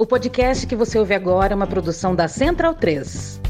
O podcast que você ouve agora é uma produção da Central 3.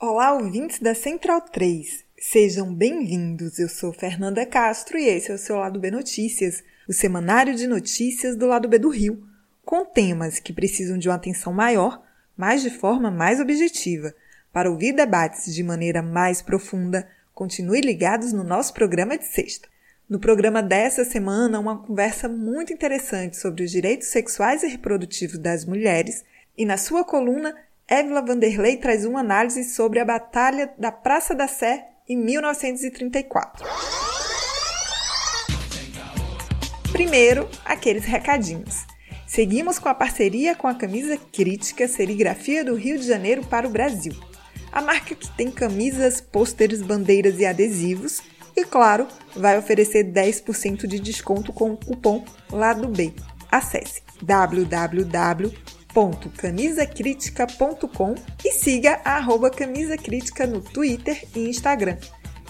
Olá, ouvintes da Central 3. Sejam bem-vindos. Eu sou Fernanda Castro e esse é o seu Lado B Notícias, o semanário de notícias do Lado B do Rio, com temas que precisam de uma atenção maior, mas de forma mais objetiva. Para ouvir debates de maneira mais profunda, continue ligados no nosso programa de sexta. No programa dessa semana, uma conversa muito interessante sobre os direitos sexuais e reprodutivos das mulheres, e na sua coluna, Évila Vanderlei traz uma análise sobre a Batalha da Praça da Sé em 1934. Primeiro, aqueles recadinhos. Seguimos com a parceria com a camisa Crítica Serigrafia do Rio de Janeiro para o Brasil. A marca que tem camisas, pôsteres, bandeiras e adesivos e, claro, vai oferecer 10% de desconto com o cupom LADO B. Acesse www.camisacritica.com e siga a arroba Camisa Crítica no Twitter e Instagram.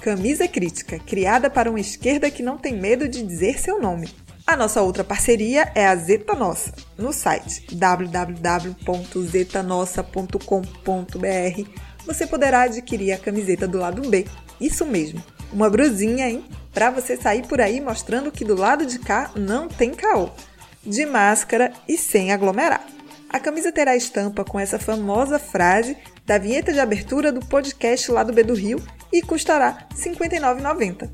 Camisa Crítica, criada para uma esquerda que não tem medo de dizer seu nome. A nossa outra parceria é a Zeta Nossa, no site www.zetanossa.com.br. Você poderá adquirir a camiseta do lado B. Isso mesmo, uma brusinha, hein? Para você sair por aí mostrando que do lado de cá não tem caô. De máscara e sem aglomerar. A camisa terá estampa com essa famosa frase da vinheta de abertura do podcast Lado B do Rio e custará R$ 59,90.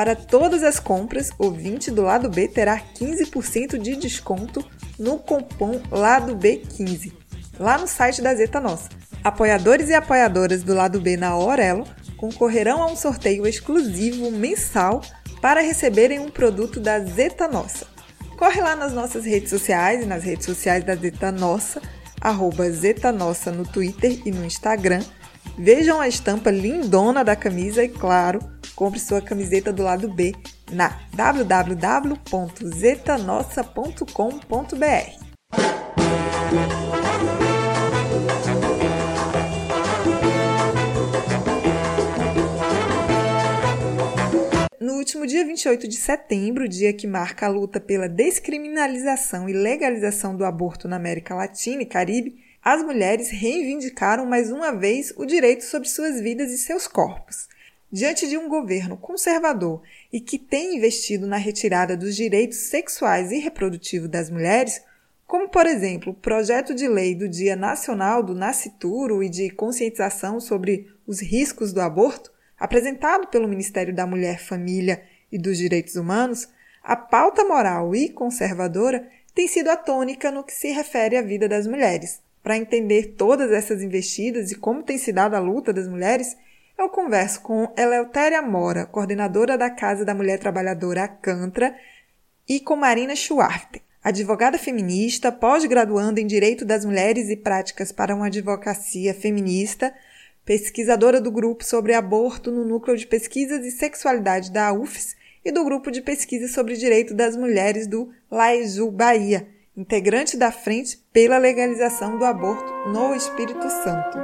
Para todas as compras, o 20 do lado B terá 15% de desconto no cupom Lado B15, lá no site da Zeta Nossa. Apoiadores e apoiadoras do lado B na Orelo concorrerão a um sorteio exclusivo mensal para receberem um produto da Zeta Nossa. Corre lá nas nossas redes sociais e nas redes sociais da Zeta Nossa, arroba Zeta Nossa no Twitter e no Instagram. Vejam a estampa lindona da camisa e, claro, compre sua camiseta do lado B na www.zetanossa.com.br. No último dia 28 de setembro, dia que marca a luta pela descriminalização e legalização do aborto na América Latina e Caribe, as mulheres reivindicaram mais uma vez o direito sobre suas vidas e seus corpos. Diante de um governo conservador e que tem investido na retirada dos direitos sexuais e reprodutivos das mulheres, como por exemplo o projeto de lei do Dia Nacional do Nascituro e de conscientização sobre os riscos do aborto, apresentado pelo Ministério da Mulher, Família e dos Direitos Humanos, a pauta moral e conservadora tem sido a tônica no que se refere à vida das mulheres. Para entender todas essas investidas e como tem se dado a luta das mulheres, eu converso com Eleutéria Mora, coordenadora da Casa da Mulher Trabalhadora Acantra, e com Marina Schwarten, advogada feminista, pós-graduanda em Direito das Mulheres e Práticas para uma Advocacia Feminista, pesquisadora do grupo sobre aborto no Núcleo de Pesquisas e Sexualidade da UFES e do grupo de pesquisa sobre direito das mulheres do Laeju, Bahia, integrante da Frente pela Legalização do Aborto no Espírito Santo.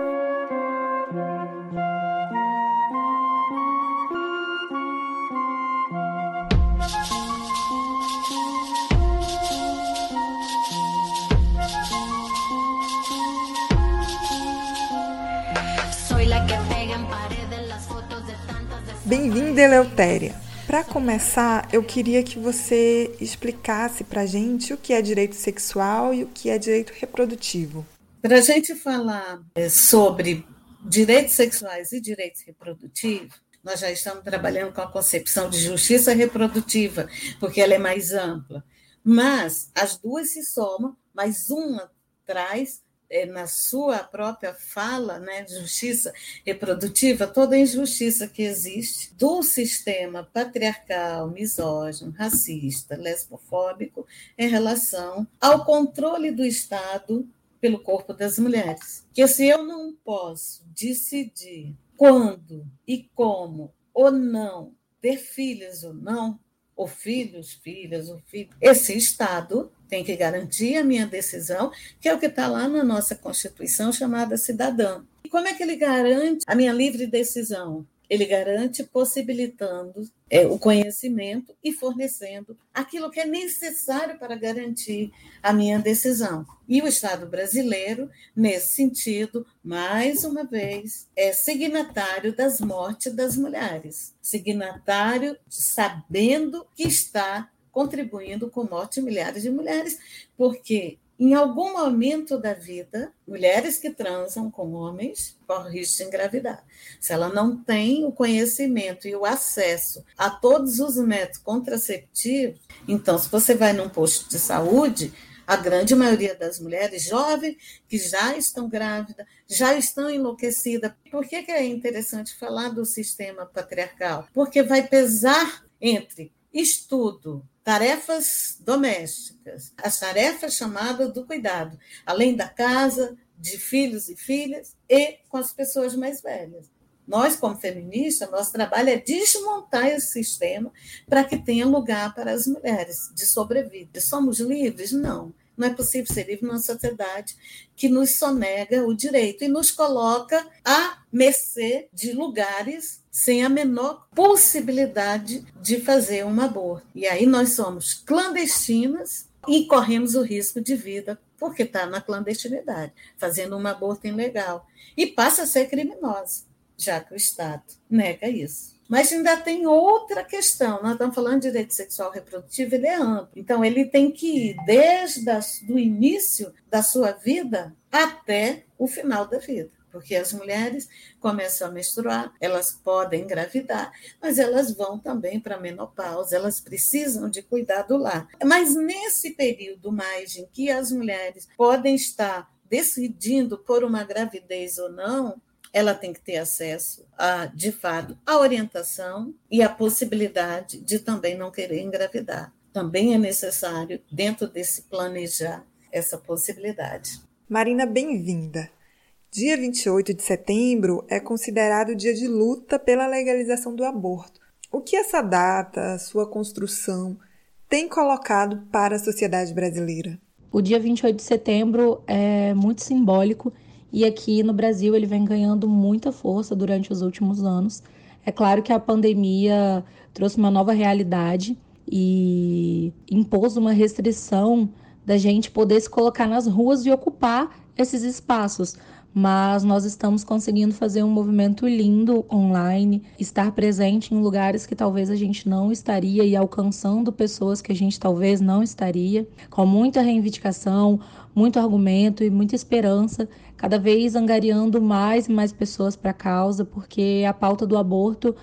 Bem-vinda, Eleutéria. Para começar, eu queria que você explicasse para a gente o que é direito sexual e o que é direito reprodutivo. Para a gente falar é, sobre direitos sexuais e direitos reprodutivos, nós já estamos trabalhando com a concepção de justiça reprodutiva, porque ela é mais ampla. Mas as duas se somam, mas uma traz na sua própria fala, né, justiça reprodutiva, toda a injustiça que existe do sistema patriarcal, misógino, racista, lesbofóbico em relação ao controle do Estado pelo corpo das mulheres. Que se eu não posso decidir quando e como ou não ter filhas ou não, ou filhos, filhas, ou filhos, esse Estado tem que garantir a minha decisão, que é o que está lá na nossa Constituição chamada cidadã. E como é que ele garante a minha livre decisão? Ele garante possibilitando é, o conhecimento e fornecendo aquilo que é necessário para garantir a minha decisão. E o Estado brasileiro, nesse sentido, mais uma vez, é signatário das mortes das mulheres, signatário sabendo que está contribuindo com morte de milhares de mulheres, porque em algum momento da vida, mulheres que transam com homens correm risco de engravidar. Se ela não tem o conhecimento e o acesso a todos os métodos contraceptivos, então, se você vai num posto de saúde, a grande maioria das mulheres jovens que já estão grávidas, já estão enlouquecidas. Por que, que é interessante falar do sistema patriarcal? Porque vai pesar entre estudo, tarefas domésticas, as tarefas chamadas do cuidado, além da casa, de filhos e filhas e com as pessoas mais velhas. Nós, como feministas, nosso trabalho é desmontar esse sistema para que tenha lugar para as mulheres de sobrevida. Somos livres? Não. Não é possível ser livre numa sociedade que nos sonega o direito e nos coloca à mercê de lugares sem a menor possibilidade de fazer um aborto. E aí nós somos clandestinas e corremos o risco de vida porque está na clandestinidade, fazendo um aborto ilegal. E passa a ser criminosa, já que o Estado nega isso. Mas ainda tem outra questão. Nós estamos falando de direito sexual reprodutivo, ele é amplo. Então, ele tem que ir desde o início da sua vida até o final da vida. Porque as mulheres começam a menstruar, elas podem engravidar, mas elas vão também para a menopausa, elas precisam de cuidado lá. Mas nesse período mais em que as mulheres podem estar decidindo por uma gravidez ou não, ela tem que ter acesso a, de fato, a orientação e a possibilidade de também não querer engravidar. Também é necessário, dentro desse planejar, essa possibilidade. Marina, bem-vinda. Dia 28 de setembro é considerado dia de luta pela legalização do aborto. O que essa data, sua construção, tem colocado para a sociedade brasileira? O dia 28 de setembro é muito simbólico e aqui no Brasil ele vem ganhando muita força durante os últimos anos. É claro que a pandemia trouxe uma nova realidade e impôs uma restrição da gente poder se colocar nas ruas e ocupar esses espaços mas nós estamos conseguindo fazer um movimento lindo online, estar presente em lugares que talvez a gente não estaria e alcançando pessoas que a gente talvez não estaria, com muita reivindicação, muito argumento e muita esperança, cada vez angariando mais e mais pessoas para a causa, porque a pauta do aborto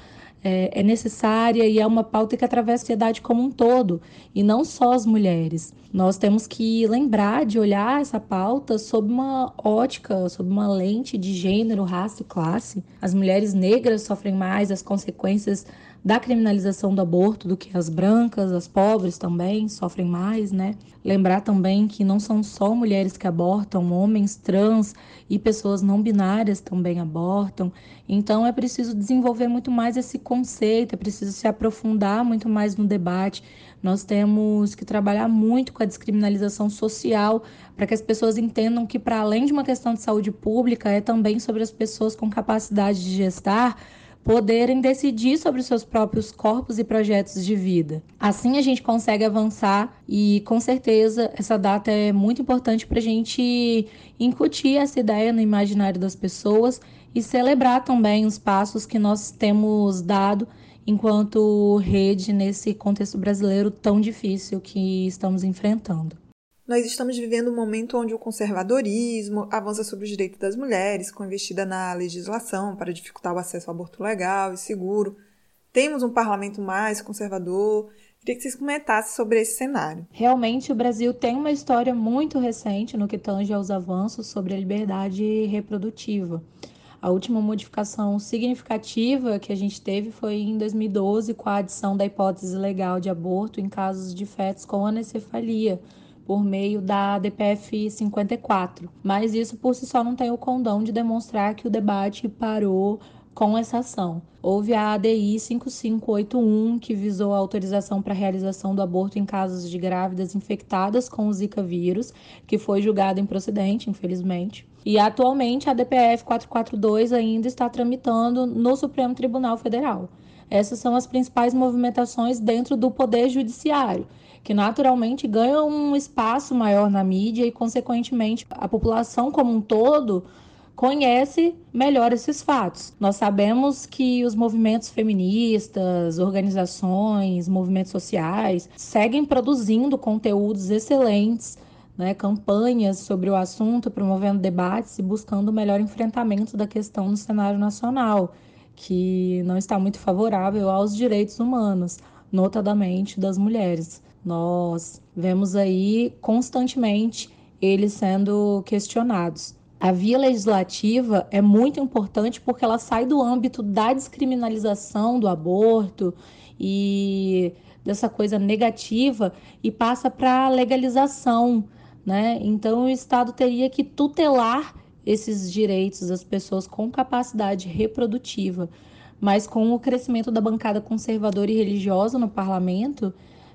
é, é, necessária e é uma pauta que atravessa a sociedade como um todo, e não só as mulheres. Nós temos que lembrar de olhar essa pauta sob uma ótica, sob uma lente de gênero, raça e classe. As mulheres negras sofrem mais as consequências da criminalização do aborto do que as brancas, as pobres também sofrem mais, né? Lembrar também que não são só mulheres que abortam, homens trans e pessoas não binárias também abortam. Então é preciso desenvolver muito mais esse conceito, é preciso se aprofundar muito mais no debate. Nós temos que trabalhar muito com a descriminalização social para que as pessoas entendam que, para além de uma questão de saúde pública, é também sobre as pessoas com capacidade de gestar poderem decidir sobre os seus próprios corpos e projetos de vida. Assim a gente consegue avançar e com certeza essa data é muito importante para a gente incutir essa ideia no imaginário das pessoas e celebrar também os passos que nós temos dado enquanto rede nesse contexto brasileiro tão difícil que estamos enfrentando. Nós estamos vivendo um momento onde o conservadorismo avança sobre os direitos das mulheres, com investida na legislação para dificultar o acesso ao aborto legal e seguro. Temos um parlamento mais conservador. Queria que vocês comentassem sobre esse cenário. Realmente, o Brasil tem uma história muito recente no que tange aos avanços sobre a liberdade reprodutiva. A última modificação significativa que a gente teve foi em 2012, com a adição da hipótese legal de aborto em casos de fetos com anencefalia por meio da DPF 54. Mas isso por si só não tem o condão de demonstrar que o debate parou com essa ação. Houve a ADI 5581, que visou a autorização para a realização do aborto em casos de grávidas infectadas com o Zika vírus, que foi julgada improcedente, infelizmente. E atualmente a DPF 442 ainda está tramitando no Supremo Tribunal Federal. Essas são as principais movimentações dentro do Poder Judiciário, que naturalmente ganha um espaço maior na mídia e, consequentemente, a população como um todo conhece melhor esses fatos. Nós sabemos que os movimentos feministas, organizações, movimentos sociais seguem produzindo conteúdos excelentes, né, campanhas sobre o assunto, promovendo debates e buscando o melhor enfrentamento da questão no cenário nacional, que não está muito favorável aos direitos humanos, notadamente das mulheres. Nós vemos aí constantemente eles sendo questionados. A via legislativa é muito importante porque ela sai do âmbito da descriminalização do aborto e dessa coisa negativa e passa para a legalização, né? Então o Estado teria que tutelar esses direitos das pessoas com capacidade reprodutiva. Mas com o crescimento da bancada conservadora e religiosa no parlamento,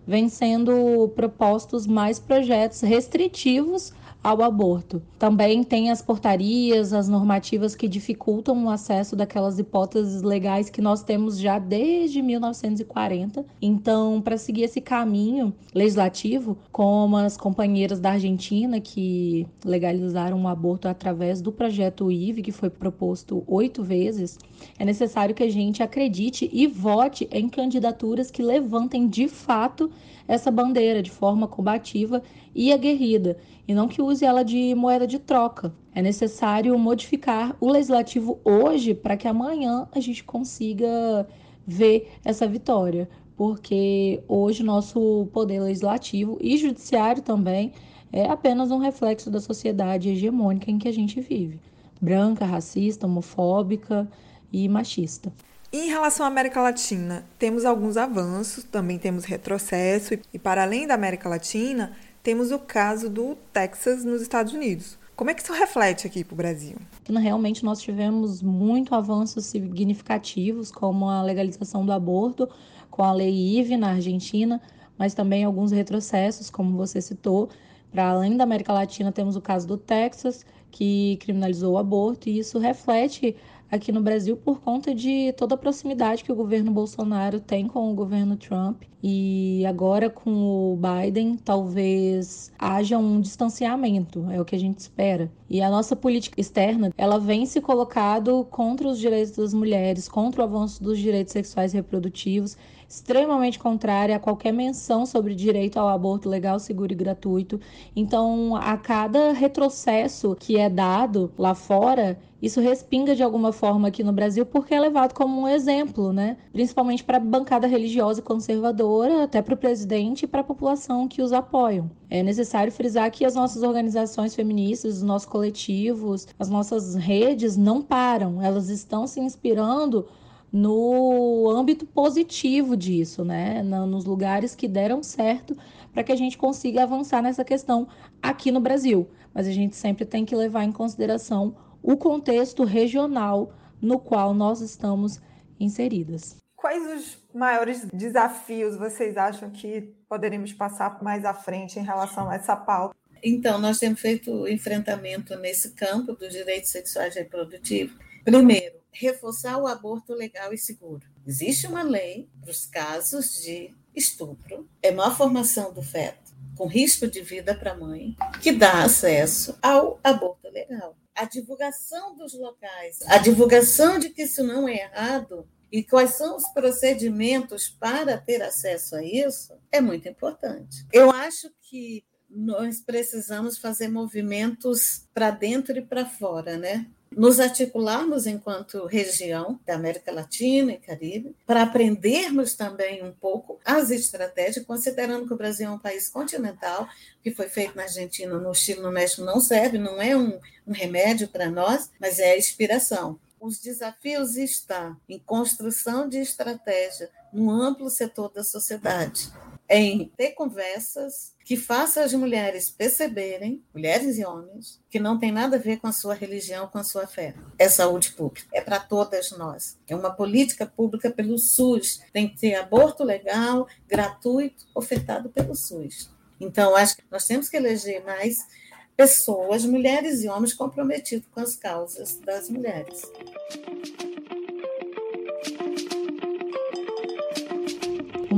vem sendo propostos mais projetos restritivos ao aborto. Também tem as portarias, as normativas que dificultam o acesso daquelas hipóteses legais que nós temos já desde 1940. Então, para seguir esse caminho legislativo, como as companheiras da Argentina que legalizaram o aborto através do projeto IVE, que foi proposto oito vezes, é necessário que a gente acredite e vote em candidaturas que levantem de fato essa bandeira de forma combativa e aguerrida, e não que use ela de moeda de troca. É necessário modificar o legislativo hoje para que amanhã a gente consiga ver essa vitória, porque hoje nosso poder legislativo e judiciário também é apenas um reflexo da sociedade hegemônica em que a gente vive branca, racista, homofóbica e machista. Em relação à América Latina, temos alguns avanços, também temos retrocesso, e para além da América Latina, temos o caso do Texas nos Estados Unidos. Como é que isso reflete aqui para o Brasil? Realmente nós tivemos muito avanços significativos, como a legalização do aborto com a lei IVE na Argentina, mas também alguns retrocessos, como você citou. Para além da América Latina, temos o caso do Texas, que criminalizou o aborto, e isso reflete aqui no Brasil por conta de toda a proximidade que o governo Bolsonaro tem com o governo Trump. E agora com o Biden, talvez haja um distanciamento, é o que a gente espera. E a nossa política externa, ela vem se colocado contra os direitos das mulheres, contra o avanço dos direitos sexuais e reprodutivos, extremamente contrária a qualquer menção sobre direito ao aborto legal, seguro e gratuito. Então, a cada retrocesso que é dado lá fora, isso respinga de alguma forma aqui no Brasil porque é levado como um exemplo, né? Principalmente para a bancada religiosa conservadora, até para o presidente e para a população que os apoiam. É necessário frisar que as nossas organizações feministas, os nossos coletivos, as nossas redes não param, elas estão se inspirando no âmbito positivo disso, né? Nos lugares que deram certo para que a gente consiga avançar nessa questão aqui no Brasil. Mas a gente sempre tem que levar em consideração o contexto regional no qual nós estamos inseridas. Quais os maiores desafios vocês acham que poderemos passar mais à frente em relação a essa pauta? Então, nós temos feito enfrentamento nesse campo dos direitos sexuais e reprodutivos. Primeiro, reforçar o aborto legal e seguro. Existe uma lei para os casos de estupro, é má formação do feto, com risco de vida para a mãe, que dá acesso ao aborto legal a divulgação dos locais, a divulgação de que isso não é errado e quais são os procedimentos para ter acesso a isso é muito importante. Eu acho que nós precisamos fazer movimentos para dentro e para fora, né? Nos articularmos enquanto região da América Latina e Caribe, para aprendermos também um pouco as estratégias, considerando que o Brasil é um país continental, que foi feito na Argentina, no Chile, no México, não serve, não é um, um remédio para nós, mas é a inspiração. Os desafios estão em construção de estratégia no amplo setor da sociedade em ter conversas que façam as mulheres perceberem, mulheres e homens, que não tem nada a ver com a sua religião, com a sua fé. É saúde pública, é para todas nós. É uma política pública pelo SUS. Tem que ter aborto legal, gratuito, ofertado pelo SUS. Então, acho que nós temos que eleger mais pessoas, mulheres e homens comprometidos com as causas das mulheres.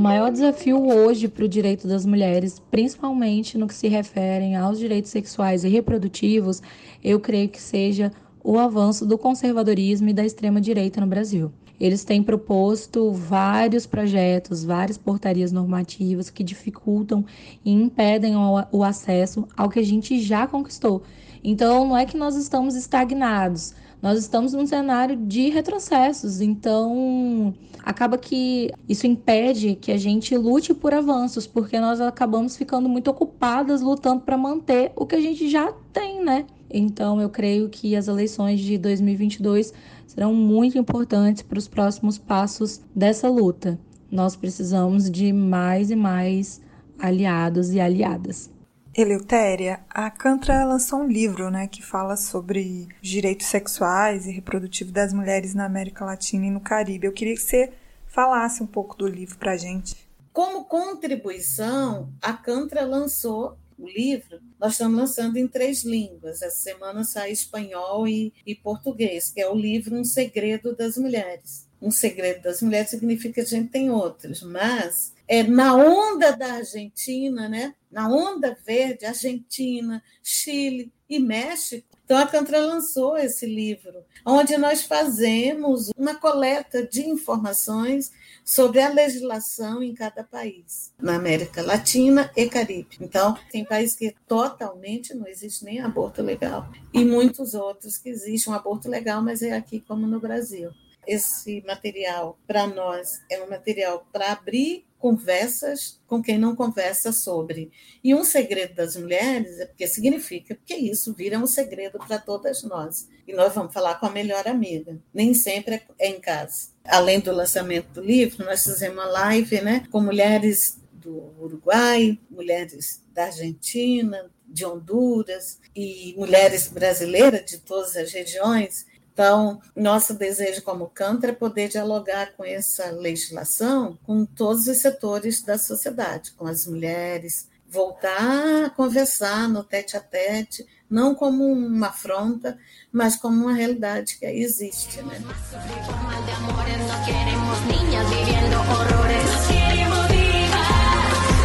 Maior desafio hoje para o direito das mulheres, principalmente no que se refere aos direitos sexuais e reprodutivos, eu creio que seja o avanço do conservadorismo e da extrema-direita no Brasil. Eles têm proposto vários projetos, várias portarias normativas que dificultam e impedem o acesso ao que a gente já conquistou. Então, não é que nós estamos estagnados, nós estamos num cenário de retrocessos. Então, acaba que isso impede que a gente lute por avanços, porque nós acabamos ficando muito ocupadas lutando para manter o que a gente já tem, né? Então, eu creio que as eleições de 2022 serão muito importantes para os próximos passos dessa luta. Nós precisamos de mais e mais aliados e aliadas. Eleutéria, a Cantra lançou um livro né, que fala sobre direitos sexuais e reprodutivos das mulheres na América Latina e no Caribe. Eu queria que você falasse um pouco do livro para a gente. Como contribuição, a Cantra lançou o livro, nós estamos lançando em três línguas. Essa semana sai espanhol e, e português, que é o livro Um Segredo das Mulheres. Um segredo das mulheres significa que a gente tem outros, mas é na onda da Argentina, né? Na onda verde, Argentina, Chile e México. Então a Cantra lançou esse livro, onde nós fazemos uma coleta de informações sobre a legislação em cada país, na América Latina e Caribe. Então, tem países que totalmente não existe nem aborto legal, e muitos outros que existe um aborto legal, mas é aqui como no Brasil. Esse material, para nós, é um material para abrir conversas com quem não conversa sobre. E um segredo das mulheres é porque significa que isso vira um segredo para todas nós. E nós vamos falar com a melhor amiga. Nem sempre é em casa. Além do lançamento do livro, nós fizemos uma live né, com mulheres do Uruguai, mulheres da Argentina, de Honduras e mulheres brasileiras de todas as regiões então, nosso desejo como Cantra é poder dialogar com essa legislação com todos os setores da sociedade, com as mulheres, voltar a conversar no tete a tete, não como uma afronta, mas como uma realidade que existe. Né?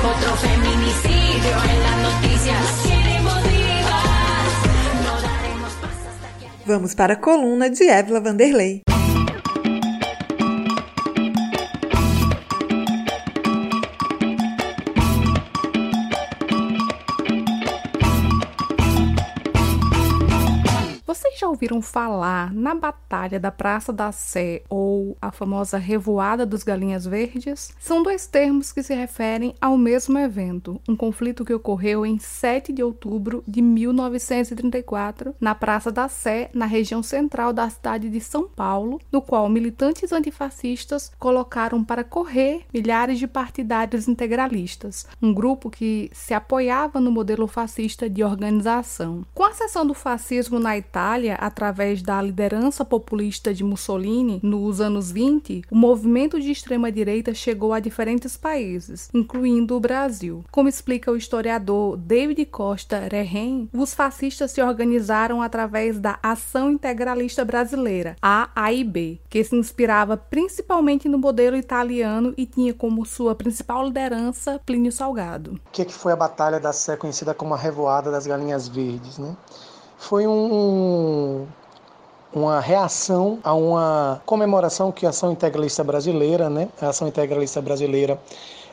Outro feminicídio em las noticias. Vamos para a coluna de Évila Vanderlei. Ouviram falar na Batalha da Praça da Sé ou a famosa Revoada dos Galinhas Verdes? São dois termos que se referem ao mesmo evento, um conflito que ocorreu em 7 de outubro de 1934 na Praça da Sé, na região central da cidade de São Paulo, no qual militantes antifascistas colocaram para correr milhares de partidários integralistas, um grupo que se apoiava no modelo fascista de organização. Com a ascensão do fascismo na Itália, através da liderança populista de Mussolini nos anos 20, o movimento de extrema-direita chegou a diferentes países, incluindo o Brasil. Como explica o historiador David Costa Rehen, os fascistas se organizaram através da Ação Integralista Brasileira, AIB, que se inspirava principalmente no modelo italiano e tinha como sua principal liderança Plínio Salgado. O que, que foi a Batalha da Sé, conhecida como a Revoada das Galinhas Verdes, né? Foi um, uma reação a uma comemoração que a Ação Integralista Brasileira, né? A Ação Integralista Brasileira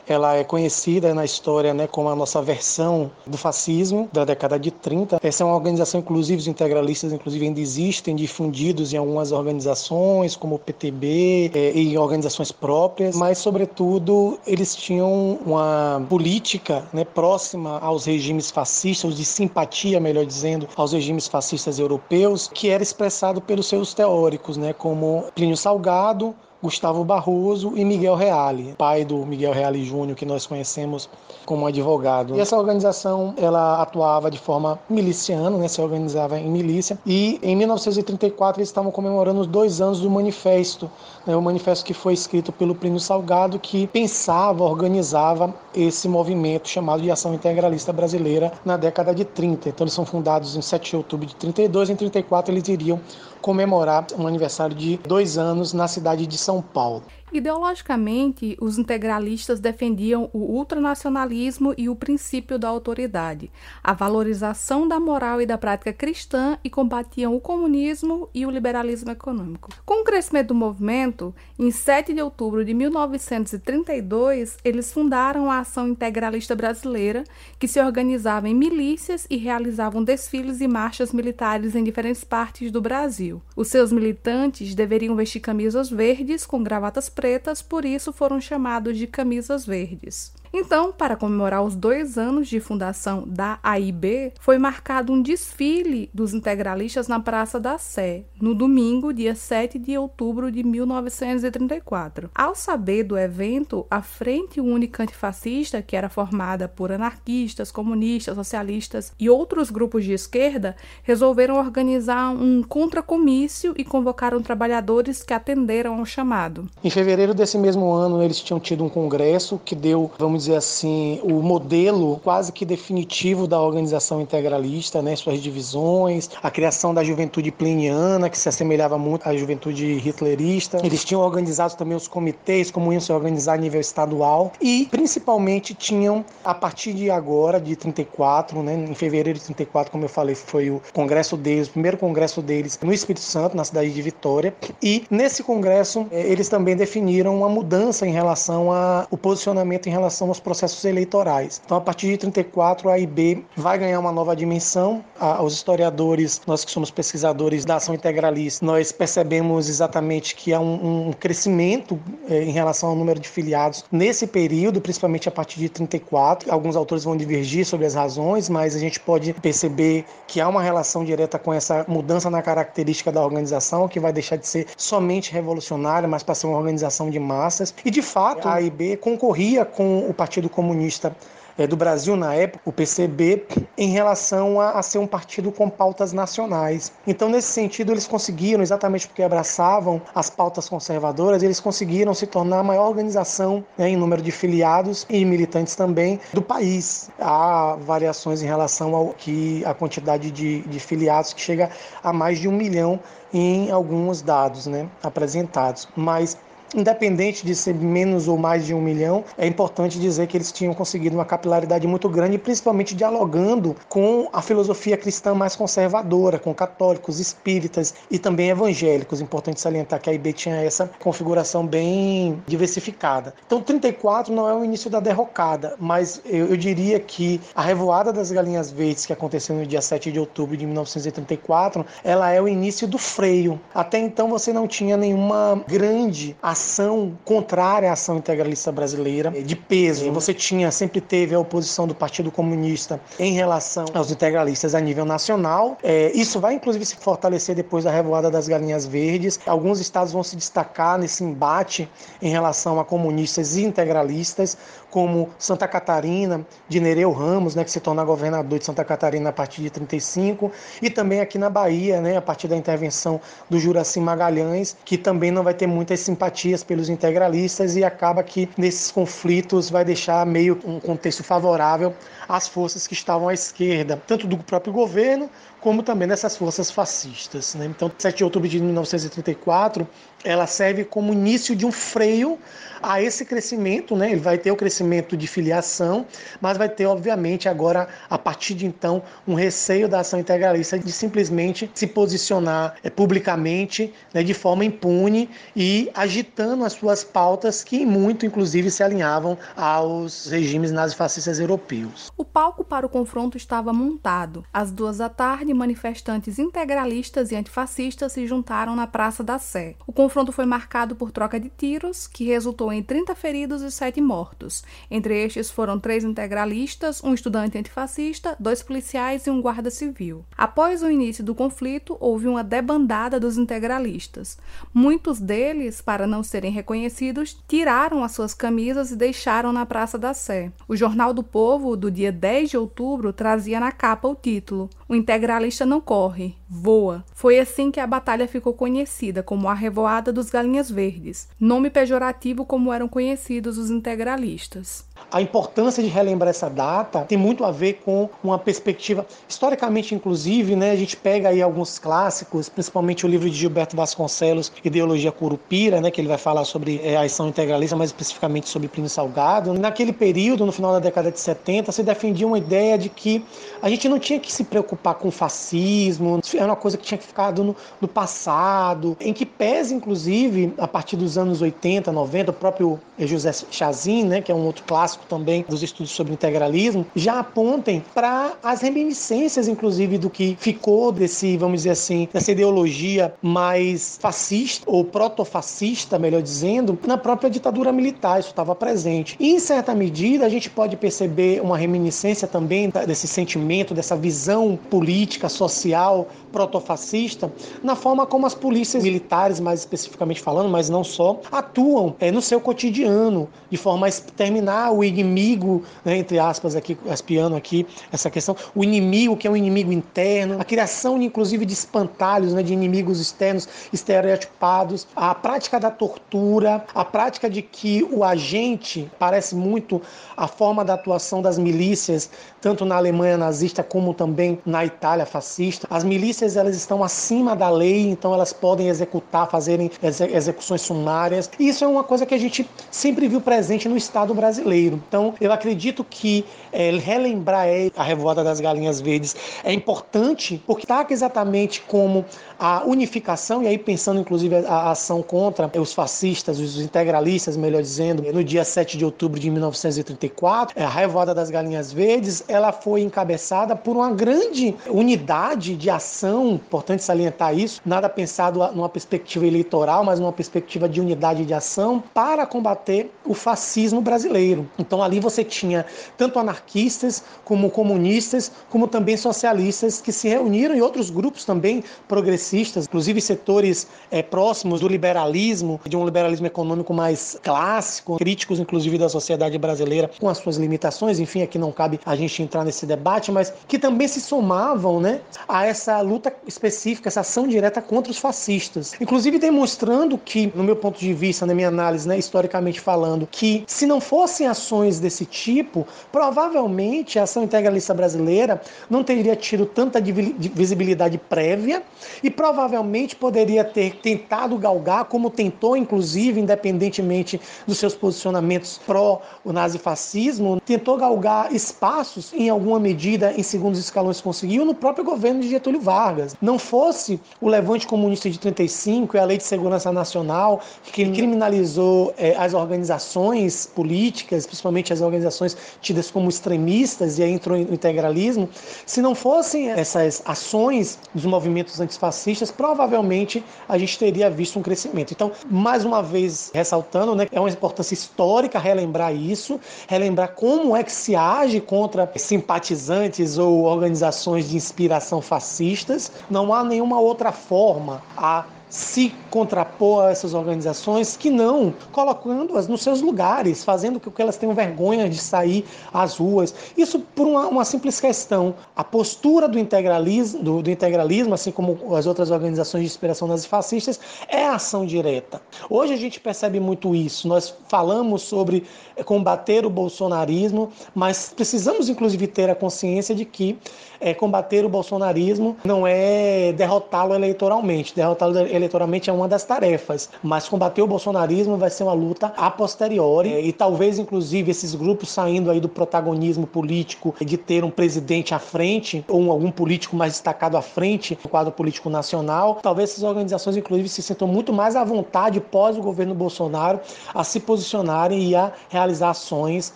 ela é conhecida na história né, como a nossa versão do fascismo da década de 30. Essa é uma organização, inclusive os integralistas, inclusive ainda existem difundidos em algumas organizações, como o PTB é, e organizações próprias, mas sobretudo eles tinham uma política né, próxima aos regimes fascistas, de simpatia, melhor dizendo, aos regimes fascistas europeus, que era expressado pelos seus teóricos, né, como Plínio Salgado, Gustavo Barroso e Miguel Reale, pai do Miguel Reale Júnior, que nós conhecemos como advogado. E essa organização ela atuava de forma miliciana, né, se organizava em milícia, e em 1934 eles estavam comemorando os dois anos do manifesto, né, o manifesto que foi escrito pelo Plínio Salgado, que pensava, organizava esse movimento chamado de Ação Integralista Brasileira na década de 30. Então eles são fundados em 7 de outubro de 32, em 34 eles iriam comemorar um aniversário de dois anos na cidade de São Paulo. Ideologicamente, os integralistas defendiam o ultranacionalismo e o princípio da autoridade, a valorização da moral e da prática cristã e combatiam o comunismo e o liberalismo econômico. Com o crescimento do movimento, em 7 de outubro de 1932, eles fundaram a Ação Integralista Brasileira, que se organizava em milícias e realizavam desfiles e marchas militares em diferentes partes do Brasil. Os seus militantes deveriam vestir camisas verdes com gravatas pretas pretas, por isso foram chamados de camisas verdes. Então, para comemorar os dois anos de fundação da AIB, foi marcado um desfile dos integralistas na Praça da Sé, no domingo, dia 7 de outubro de 1934. Ao saber do evento, a Frente Única Antifascista, que era formada por anarquistas, comunistas, socialistas e outros grupos de esquerda, resolveram organizar um contracomício e convocaram trabalhadores que atenderam ao chamado. Em fevereiro desse mesmo ano, eles tinham tido um congresso que deu, vamos dizer assim, o modelo quase que definitivo da organização integralista, né, suas divisões, a criação da juventude pliniana, que se assemelhava muito à juventude hitlerista. Eles tinham organizado também os comitês, como iam se organizar a nível estadual, e principalmente tinham, a partir de agora, de 34, né, em fevereiro de 34, como eu falei, foi o congresso deles, o primeiro congresso deles no Espírito Santo, na cidade de Vitória, e nesse congresso eh, eles também definiram uma mudança em relação ao posicionamento em relação aos processos eleitorais. Então, a partir de 34, a IB vai ganhar uma nova dimensão. Os historiadores, nós que somos pesquisadores da ação integralista, nós percebemos exatamente que há um, um crescimento eh, em relação ao número de filiados nesse período, principalmente a partir de 34. Alguns autores vão divergir sobre as razões, mas a gente pode perceber que há uma relação direta com essa mudança na característica da organização, que vai deixar de ser somente revolucionária, mas para ser uma organização de massas. E, de fato, a AIB concorria com o Partido Comunista é, do Brasil na época, o PCB, em relação a, a, ser um partido com pautas nacionais. Então, nesse sentido, eles conseguiram, exatamente porque abraçavam as pautas conservadoras, eles conseguiram se tornar a maior organização né, em número de filiados e militantes também do país. Há variações em relação ao que a quantidade de, de filiados que chega a mais de um milhão em alguns dados né, apresentados. Mas independente de ser menos ou mais de um milhão, é importante dizer que eles tinham conseguido uma capilaridade muito grande, principalmente dialogando com a filosofia cristã mais conservadora, com católicos, espíritas e também evangélicos. Importante salientar que a IB tinha essa configuração bem diversificada. Então, 34 não é o início da derrocada, mas eu, eu diria que a revoada das galinhas verdes, que aconteceu no dia 7 de outubro de 1934, ela é o início do freio. Até então você não tinha nenhuma grande ação ação contrária à ação integralista brasileira de peso. Você tinha, sempre teve a oposição do Partido Comunista em relação aos integralistas a nível nacional. É, isso vai inclusive se fortalecer depois da revoada das galinhas verdes. Alguns estados vão se destacar nesse embate em relação a comunistas e integralistas, como Santa Catarina, de Nereu Ramos, né, que se torna governador de Santa Catarina a partir de 35, e também aqui na Bahia, né, a partir da intervenção do Juraci Magalhães, que também não vai ter muitas simpatias pelos integralistas e acaba que nesses conflitos vai deixar meio um contexto favorável às forças que estavam à esquerda, tanto do próprio governo como também dessas forças fascistas. Né? Então, 7 de outubro de 1934, ela serve como início de um freio a esse crescimento, né? Ele vai ter o crescimento de filiação, mas vai ter, obviamente, agora, a partir de então, um receio da ação integralista de simplesmente se posicionar é, publicamente né, de forma impune e agitando as suas pautas que muito, inclusive, se alinhavam aos regimes nazifascistas europeus. O palco para o confronto estava montado. Às duas da tarde, manifestantes integralistas e antifascistas se juntaram na Praça da Sé. O confronto foi marcado por troca de tiros, que resultou em 30 feridos e 7 mortos. Entre estes foram três integralistas, um estudante antifascista, dois policiais e um guarda civil. Após o início do conflito, houve uma debandada dos integralistas. Muitos deles, para não serem reconhecidos, tiraram as suas camisas e deixaram na Praça da Sé. O Jornal do Povo, do dia 10 de outubro, trazia na capa o título: O integralista não corre, voa. Foi assim que a batalha ficou conhecida como a Revoada dos Galinhas Verdes, nome pejorativo como eram conhecidos os integralistas. A importância de relembrar essa data tem muito a ver com uma perspectiva, historicamente inclusive, né, a gente pega aí alguns clássicos, principalmente o livro de Gilberto Vasconcelos, Ideologia Curupira, né, que ele vai falar sobre é, a ação integralista, mais especificamente sobre Plínio Salgado. Naquele período, no final da década de 70, se defendia uma ideia de que a gente não tinha que se preocupar com o fascismo, era uma coisa que tinha que ficar no, no passado, em que pese, inclusive, a partir dos anos 80, 90, o próprio José Chazin, né, que é um outro clássico também dos estudos sobre integralismo, já apontem para as reminiscências, inclusive, do que ficou desse, vamos dizer assim, dessa ideologia mais fascista ou protofascista, melhor dizendo, na própria ditadura militar, isso estava presente. E, em certa medida, a gente pode perceber uma reminiscência também desse sentimento, dessa visão política, social, protofascista, na forma como as polícias militares, mais especificamente falando, mas não só, atuam é, no seu cotidiano, de forma a exterminar o inimigo, né, entre aspas, aqui, espiando aqui essa questão, o inimigo que é um inimigo interno, a criação, inclusive, de espantalhos, né, de inimigos externos estereotipados, a prática da tortura, a prática de que o agente parece muito a forma da atuação das milícias, tanto na Alemanha nazista como também na Itália fascista. As milícias elas estão acima da lei, então elas podem executar, fazerem execuções sumárias. E isso é uma coisa que a gente sempre viu presente no Estado brasileiro. Então, eu acredito que é, relembrar a revolta das galinhas verdes é importante, porque está exatamente como a unificação, e aí pensando inclusive a ação contra os fascistas, os integralistas, melhor dizendo, no dia 7 de outubro de 1934, a revolta das galinhas verdes, ela foi encabeçada por uma grande unidade de ação, importante salientar isso, nada pensado numa perspectiva eleitoral, mas numa perspectiva de unidade de ação para combater o fascismo brasileiro. Então ali você tinha tanto anarquistas como comunistas, como também socialistas que se reuniram e outros grupos também progressistas, inclusive setores é, próximos do liberalismo, de um liberalismo econômico mais clássico, críticos inclusive da sociedade brasileira com as suas limitações, enfim, aqui não cabe a gente entrar nesse debate, mas que também se somavam, né, a essa luta específica, essa ação direta contra os fascistas. Inclusive demonstrando que, no meu ponto de vista, na minha análise, né, historicamente falando, que se não fossem ações desse tipo, provavelmente a ação integralista brasileira não teria tido tanta visibilidade prévia e provavelmente poderia ter tentado galgar, como tentou, inclusive, independentemente dos seus posicionamentos pró o nazifascismo, tentou galgar espaços, em alguma medida, em segundos escalões conseguiu, no próprio governo de Getúlio Vargas. Não fosse o levante comunista de 35 e a Lei de Segurança Nacional, que criminalizou é, as organizações políticas, principalmente as organizações tidas como extremistas, e aí entrou no integralismo, se não fossem essas ações dos movimentos antifascistas, provavelmente a gente teria visto um crescimento. Então, mais uma vez ressaltando, né, é uma importância histórica relembrar isso, relembrar como é que se age contra simpatizantes ou organizações de inspiração fascistas. Não há nenhuma outra forma a se contrapor a essas organizações que não, colocando-as nos seus lugares, fazendo com que elas tenham vergonha de sair às ruas. Isso por uma, uma simples questão. A postura do integralismo, do, do, integralismo, assim como as outras organizações de inspiração nazifascistas, é a ação direta. Hoje a gente percebe muito isso. Nós falamos sobre combater o bolsonarismo, mas precisamos inclusive ter a consciência de que é, combater o bolsonarismo não é derrotá-lo eleitoralmente. Derrotá-lo eleitoralmente é uma das tarefas, mas combater o bolsonarismo vai ser uma luta a posteriori é, e talvez inclusive esses grupos saindo aí do protagonismo político de ter um presidente à frente ou algum político mais destacado à frente do quadro político nacional, talvez essas organizações inclusive se sintam muito mais à vontade pós o governo Bolsonaro a se posicionarem e a realizar ações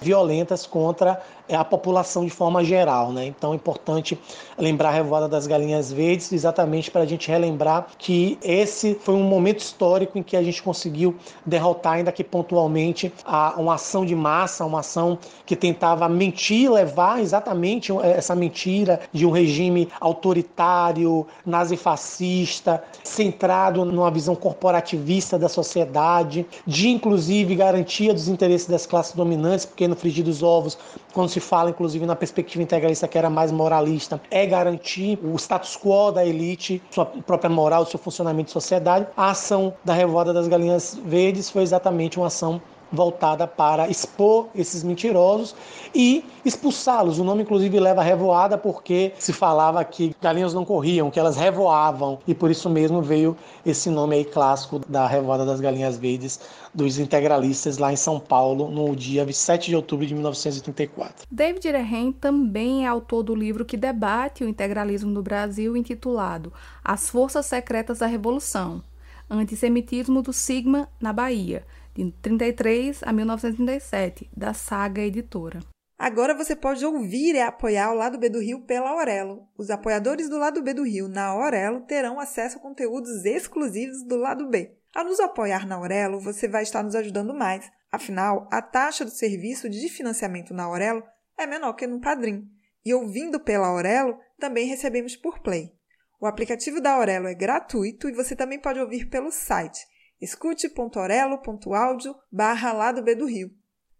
violentas contra é a população de forma geral. Né? Então é importante lembrar a Revoada das Galinhas Verdes, exatamente para a gente relembrar que esse foi um momento histórico em que a gente conseguiu derrotar, ainda que pontualmente, a, uma ação de massa, uma ação que tentava mentir, levar exatamente essa mentira de um regime autoritário, nazifascista, centrado numa visão corporativista da sociedade, de inclusive garantia dos interesses das classes dominantes, porque no frigir dos ovos, quando se fala inclusive na perspectiva integralista que era mais moralista, é garantir o status quo da elite, sua própria moral, seu funcionamento de sociedade. A ação da Revolta das Galinhas Verdes foi exatamente uma ação voltada para expor esses mentirosos e expulsá-los. O nome, inclusive, leva revoada porque se falava que galinhas não corriam, que elas revoavam, e por isso mesmo veio esse nome aí clássico da revoada das galinhas verdes dos integralistas lá em São Paulo, no dia 27 de outubro de 1934. David Rehen também é autor do livro que debate o integralismo no Brasil, intitulado As Forças Secretas da Revolução, Antissemitismo do Sigma na Bahia, de 33 a 1937, da Saga Editora. Agora você pode ouvir e apoiar o Lado B do Rio pela Aurelo. Os apoiadores do Lado B do Rio na Aurelo terão acesso a conteúdos exclusivos do Lado B. Ao nos apoiar na Aurelo, você vai estar nos ajudando mais. Afinal, a taxa do serviço de financiamento na Aurelo é menor que no Padrim. E ouvindo pela Aurelo, também recebemos por Play. O aplicativo da Aurelo é gratuito e você também pode ouvir pelo site escute.orelo.audio barra lado B do Rio.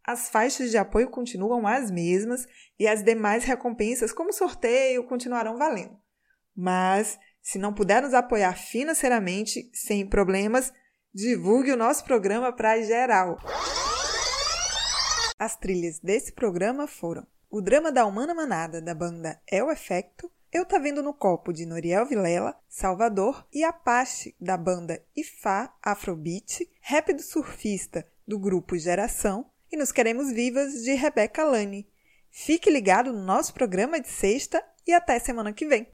As faixas de apoio continuam as mesmas e as demais recompensas, como sorteio, continuarão valendo. Mas, se não puder nos apoiar financeiramente, sem problemas, divulgue o nosso programa para geral. As trilhas desse programa foram o drama da Humana Manada, da banda É o Efecto, eu Tá Vendo no Copo, de Noriel Vilela, Salvador, e Apache, da banda Ifá Afrobeat, Rap do Surfista, do grupo Geração, e Nos Queremos Vivas, de Rebeca Lani. Fique ligado no nosso programa de sexta e até semana que vem.